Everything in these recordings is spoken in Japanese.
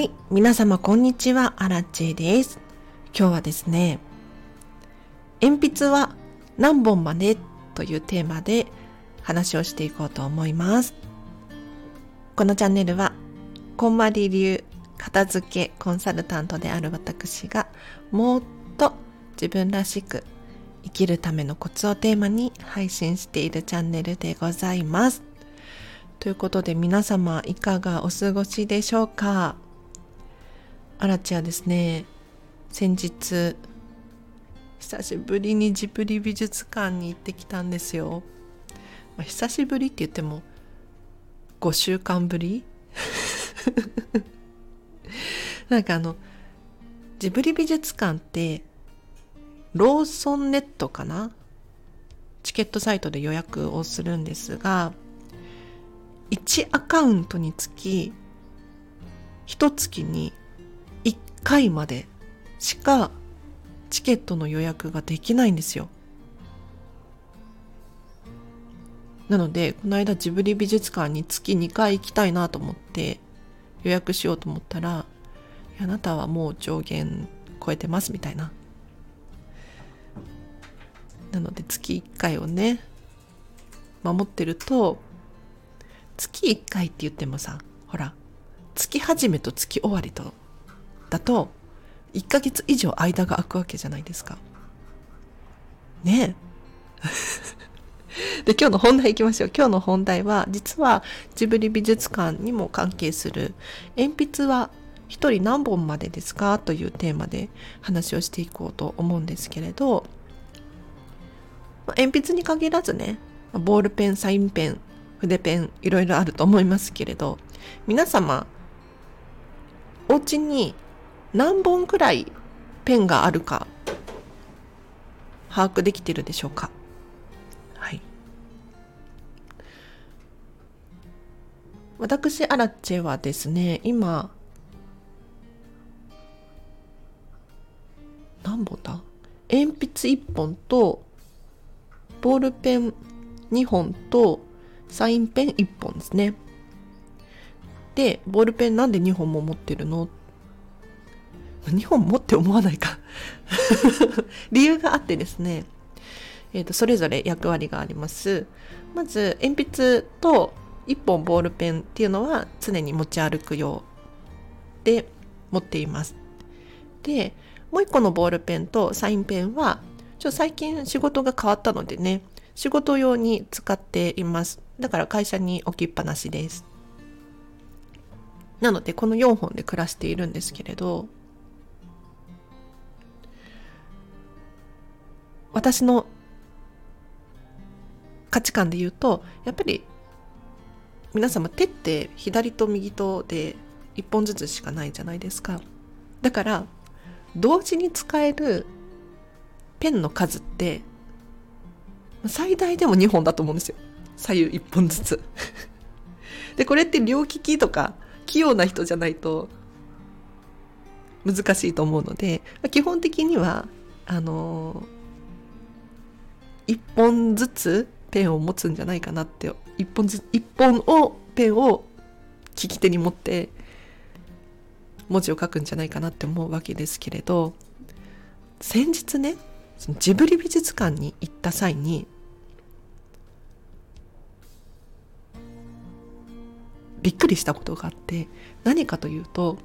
い。皆様、こんにちは。アラチェです。今日はですね、鉛筆は何本までというテーマで話をしていこうと思います。このチャンネルは、こんまり流片付けコンサルタントである私が、もっと自分らしく生きるためのコツをテーマに配信しているチャンネルでございます。ということで皆様いかがお過ごしでしょうか？アラチはですね、先日、久しぶりにジブリ美術館に行ってきたんですよ。まあ、久しぶりって言っても5週間ぶり？なんかあの、ジブリ美術館ってローソンネットかな？チケットサイトで予約をするんですが、1アカウントにつき、1月に回までしかチケットの予約ができないんですよ。なので、この間ジブリ美術館に月2回行きたいなと思って予約しようと思ったら、あなたはもう上限超えてますみたいな。なので月1回をね、守ってると、月1回って言ってもさ、ほら、月始めと月終わりと、だと、1ヶ月以上間が空くわけじゃないですか。ね。で、今日の本題行きましょう。今日の本題は、実はジブリ美術館にも関係する、鉛筆は一人何本までですかというテーマで話をしていこうと思うんですけれど、鉛筆に限らずね、ボールペン、サインペン、筆ペンいろいろあると思いますけれど皆様お家に何本くらいペンがあるか把握できてるでしょうか？はい。私アラチェはですね今何本だ？鉛筆1本とボールペン2本とサインペン1本ですね。で、ボールペンなんで2本も持ってるの？?2 本持って思わないか 理由があってですね、えーと、それぞれ役割があります。まず、鉛筆と1本ボールペンっていうのは常に持ち歩くようで持っています。で、もう1個のボールペンとサインペンは、ちょ最近仕事が変わったのでね、仕事用に使っています。だから会社に置きっぱなしです。なのでこの4本で暮らしているんですけれど私の価値観で言うとやっぱり皆様手って左と右とで1本ずつしかないじゃないですか。だから同時に使えるペンの数って最大でも2本だと思うんですよ。左右1本ずつ。でこれって両利きとか器用な人じゃないと難しいと思うので基本的にはあのー、1本ずつペンを持つんじゃないかなって1本ず1本をペンを利き手に持って文字を書くんじゃないかなって思うわけですけれど先日ねジブリ美術館に行った際にびっくりしたことがあって何かというと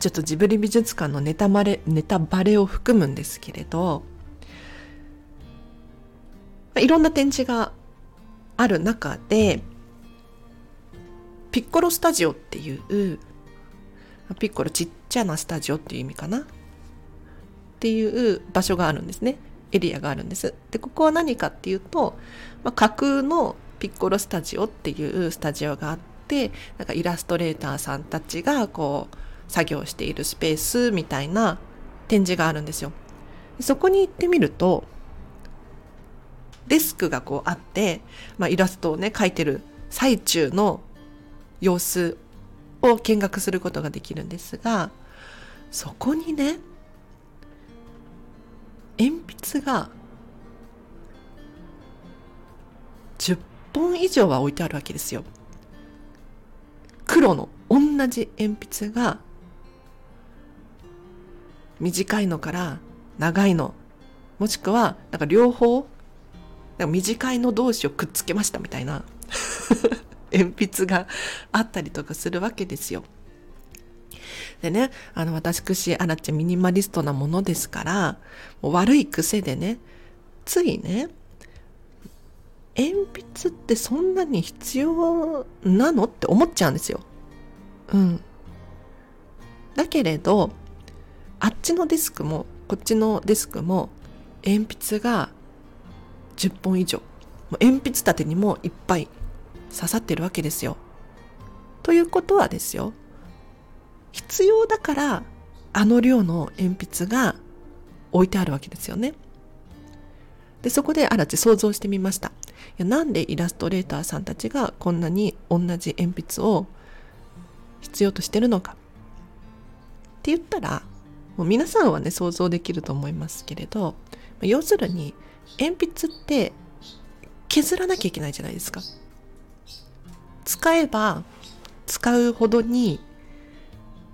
ちょっとジブリ美術館のネタバレネタバレを含むんですけれどいろんな展示がある中でピッコロスタジオっていうピッコロちっちゃなスタジオっていう意味かな？っていう場所があるんですね。エリアがあるんです。でここは何かっていうと、まあ、架空のピッコロスタジオっていうスタジオがあってなんかイラストレーターさんたちがこう作業しているスペースみたいな展示があるんですよ。そこに行ってみるとデスクがこうあって、まあ、イラストをね描いてる最中の様子を見学することができるんですがそこにね鉛筆が10本以上は置いてあるわけですよ。黒の同じ鉛筆が短いのから長いのもしくはなんか両方なんか短いの同士をくっつけましたみたいな 鉛筆があったりとかするわけですよ。でね、あの、私、アラチェミニマリストなものですから、悪い癖でね、ついね、鉛筆ってそんなに必要なのって思っちゃうんですよ。うん。だけれど、あっちのデスクも、こっちのデスクも、鉛筆が10本以上。鉛筆立てにもいっぱい刺さってるわけですよ。ということはですよ。必要だからあの量の鉛筆が置いてあるわけですよね。で、そこであらち想像してみました。いやなんでイラストレーターさんたちがこんなに同じ鉛筆を必要としてるのか。って言ったら、もう皆さんはね、想像できると思いますけれど、要するに、鉛筆って削らなきゃいけないじゃないですか。使えば使うほどに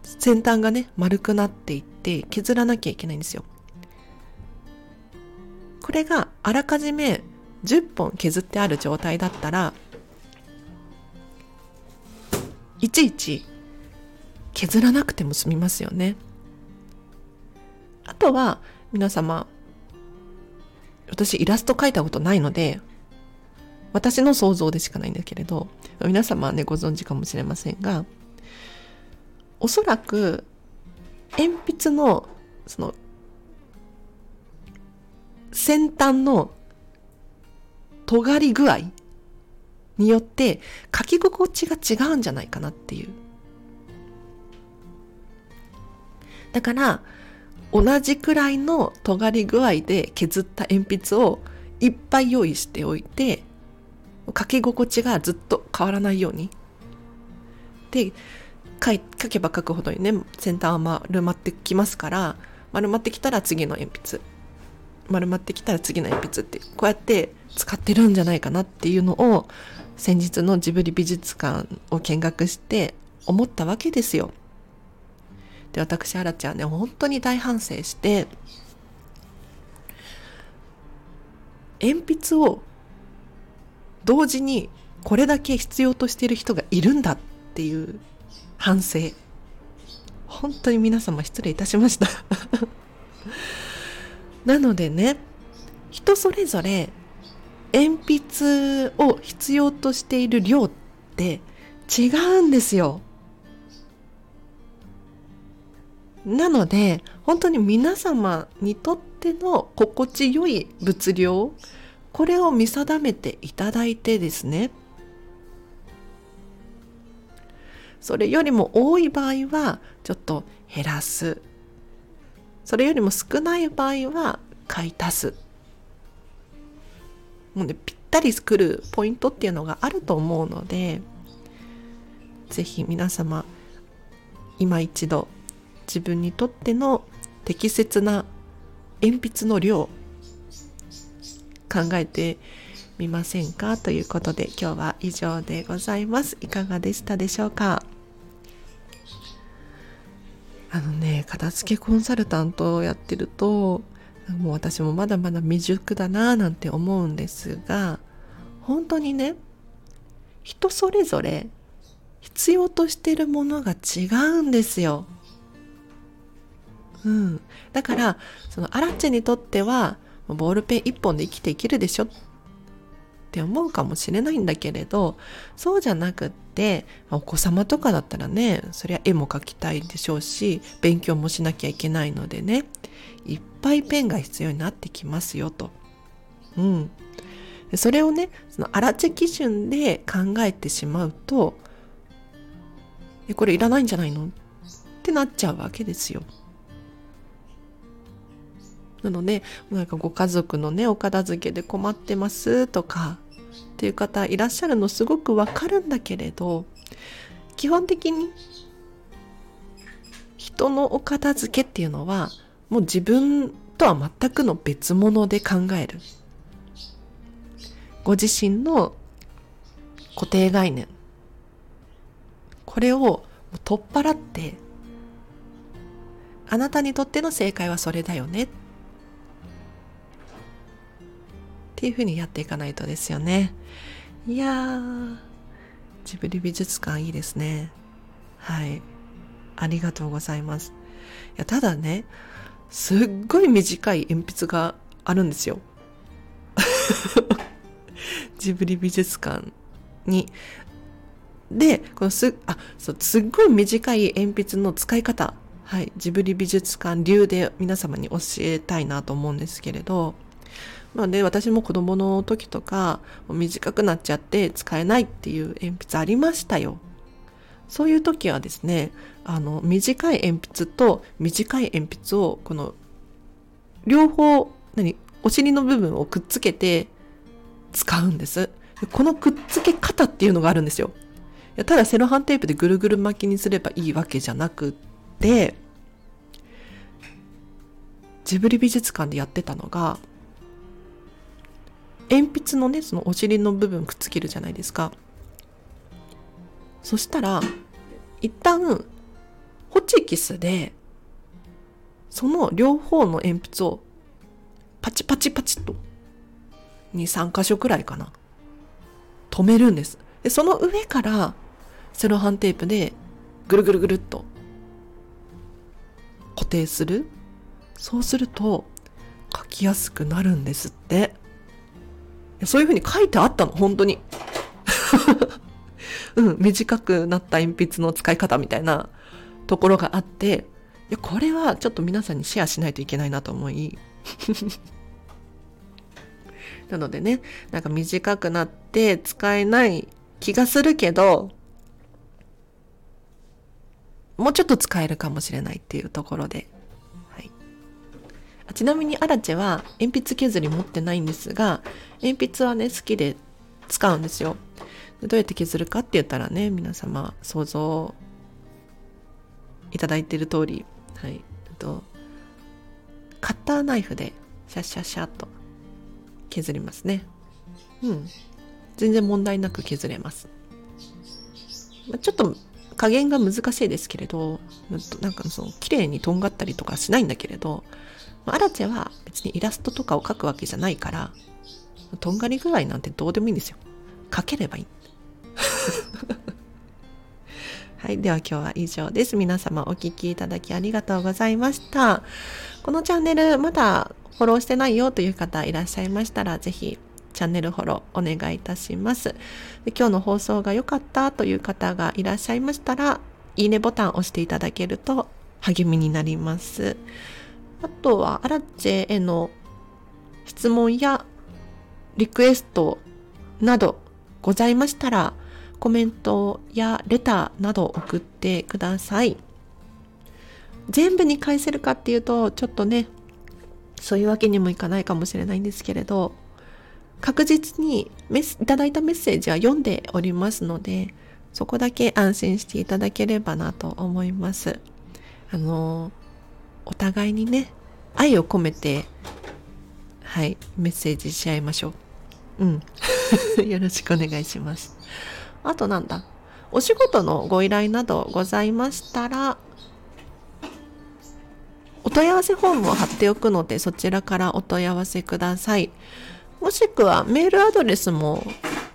先端がね、丸くなっていって削らなきゃいけないんですよ。これがあらかじめ10本削ってある状態だったら、いちいち削らなくても済みますよね。あとは皆様、私イラスト描いたことないので、私の想像でしかないんだけれど、皆様はね、ご存知かもしれませんが、おそらく鉛筆のその先端の尖り具合によって書き心地が違うんじゃないかなっていう。だから同じくらいの尖り具合で削った鉛筆をいっぱい用意しておいて書き心地がずっと変わらないように。で、書書けば書くほどにね先端は丸まってきますから丸まってきたら次の鉛筆丸まってきたら次の鉛筆ってこうやって使ってるんじゃないかなっていうのを先日のジブリ美術館を見学して思ったわけですよ。で私アラちゃんね本当に大反省して鉛筆を同時にこれだけ必要としている人がいるんだっていう反省。本当に皆様失礼いたしました。なのでね人それぞれ鉛筆を必要としている量って違うんですよ。なので本当に皆様にとっての心地よい物量これを見定めていただいてですね。それよりも多い場合はちょっと減らす。それよりも少ない場合は買い足す。もうねぴったり作るポイントっていうのがあると思うので是非皆様今一度自分にとっての適切な鉛筆の量考えてみませんかということで今日は以上でございます。いかがでしたでしょうか？あのね片付けコンサルタントをやってるともう私もまだまだ未熟だなぁなんて思うんですが本当にね人それぞれ必要としてるものが違うんですよ。うん。だから、そのアラチェにとっては、ボールペン一本で生きていけるでしょって思うかもしれないんだけれどそうじゃなくってお子様とかだったらねそりゃ絵も描きたいでしょうし勉強もしなきゃいけないのでねいっぱいペンが必要になってきますよと。うん。それをねそのアラチェ基準で考えてしまうとえこれいらないんじゃないのってなっちゃうわけですよ。なのでなんかご家族のねお片付けで困ってますとかっていう方いらっしゃるのすごくわかるんだけれど基本的に人のお片付けっていうのはもう自分とは全くの別物で考えるご自身の固定概念これを取っ払って、あなたにとっての正解はそれだよね。っっていうふうにやっていかないとですよね。いやー、ジブリ美術館いいですね。はい。ありがとうございます。いや、ただね、すっごい短い鉛筆があるんですよ。ジブリ美術館に。で、このす、あ、そう、すっごい短い鉛筆の使い方。はい。ジブリ美術館流で皆様に教えたいなと思うんですけれど、まあね、私も子供の時とか、短くなっちゃって使えないっていう鉛筆ありましたよ。そういう時はですね、あの、短い鉛筆と短い鉛筆を、この、両方、何、お尻の部分をくっつけて使うんです。このくっつけ方っていうのがあるんですよ。ただセロハンテープでぐるぐる巻きにすればいいわけじゃなくって、ジブリ美術館でやってたのが、鉛筆のね、そのお尻の部分くっつけるじゃないですか。そしたら、一旦、ホチキスで、その両方の鉛筆をパチパチパチと、2、3箇所くらいかな。止めるんです。で、その上から、セロハンテープで、ぐるぐるぐるっと、固定する。そうすると、書きやすくなるんですって。そういうふうに書いてあったの、本当に。うん、短くなった鉛筆の使い方みたいなところがあって、いや、これはちょっと皆さんにシェアしないといけないなと思い。なのでね、なんか短くなって使えない気がするけど、もうちょっと使えるかもしれないっていうところで。ちなみにアラチェは鉛筆削り持ってないんですが、鉛筆はね、好きで使うんですよ。どうやって削るかって言ったらね、皆様想像いただいてる通り、はい、とカッターナイフでシャッシャッシャッと削りますね。うん。全然問題なく削れます。ちょっと加減が難しいですけれど、なんかその綺麗にとんがったりとかしないんだけれど、アラチェは別にイラストとかを描くわけじゃないから、とんがり具合なんてどうでもいいんですよ。描ければいい。はい。では今日は以上です。皆様お聴きいただきありがとうございました。このチャンネルまだフォローしてないよという方いらっしゃいましたら、ぜひチャンネルフォローお願いいたします。で今日の放送が良かったという方がいらっしゃいましたら、いいねボタンを押していただけると励みになります。あとは、アラチェへの質問やリクエストなどございましたら、コメントやレターなど送ってください。全部に返せるかっていうと、ちょっとね、そういうわけにもいかないかもしれないんですけれど、確実にメスいただいたメッセージは読んでおりますので、そこだけ安心していただければなと思います。あの、お互いにね、愛を込めて、はい、メッセージし合いましょう。うん。よろしくお願いします。あとなんだ？お仕事のご依頼などございましたら、お問い合わせフォームを貼っておくので、そちらからお問い合わせください。もしくはメールアドレスも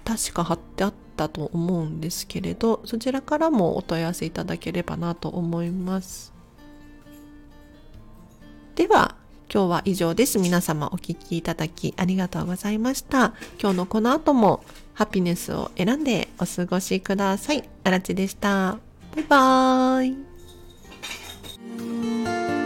確か貼ってあったと思うんですけれど、そちらからもお問い合わせいただければなと思います。では、今日は以上です。皆様お聴きいただきありがとうございました。今日のこの後もハピネスを選んでお過ごしください。あらちでした。バイバーイ。